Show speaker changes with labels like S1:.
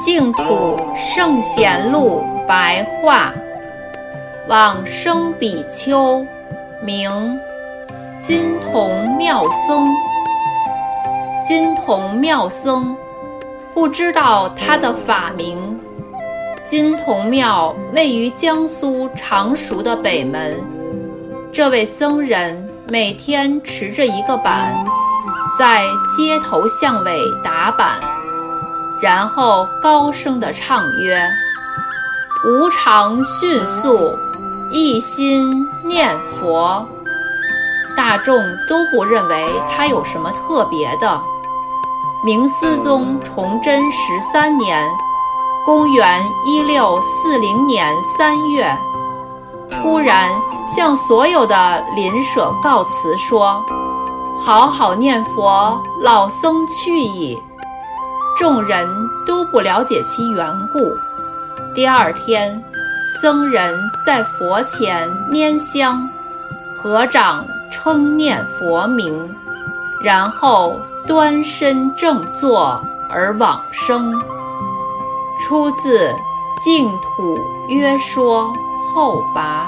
S1: 净土圣贤录白话，往生比丘，名金童妙僧。金童妙僧，不知道他的法名。金童庙位于江苏常熟的北门。这位僧人每天持着一个板，在街头巷尾打板。然后高声地唱曰：“无常迅速，一心念佛。”大众都不认为他有什么特别的。明思宗崇祯十三年（公元一六四零年三月），突然向所有的邻舍告辞说：“好好念佛，老僧去矣。”众人都不了解其缘故。第二天，僧人在佛前拈香，合掌称念佛名，然后端身正坐而往生。出自《净土约说后跋》。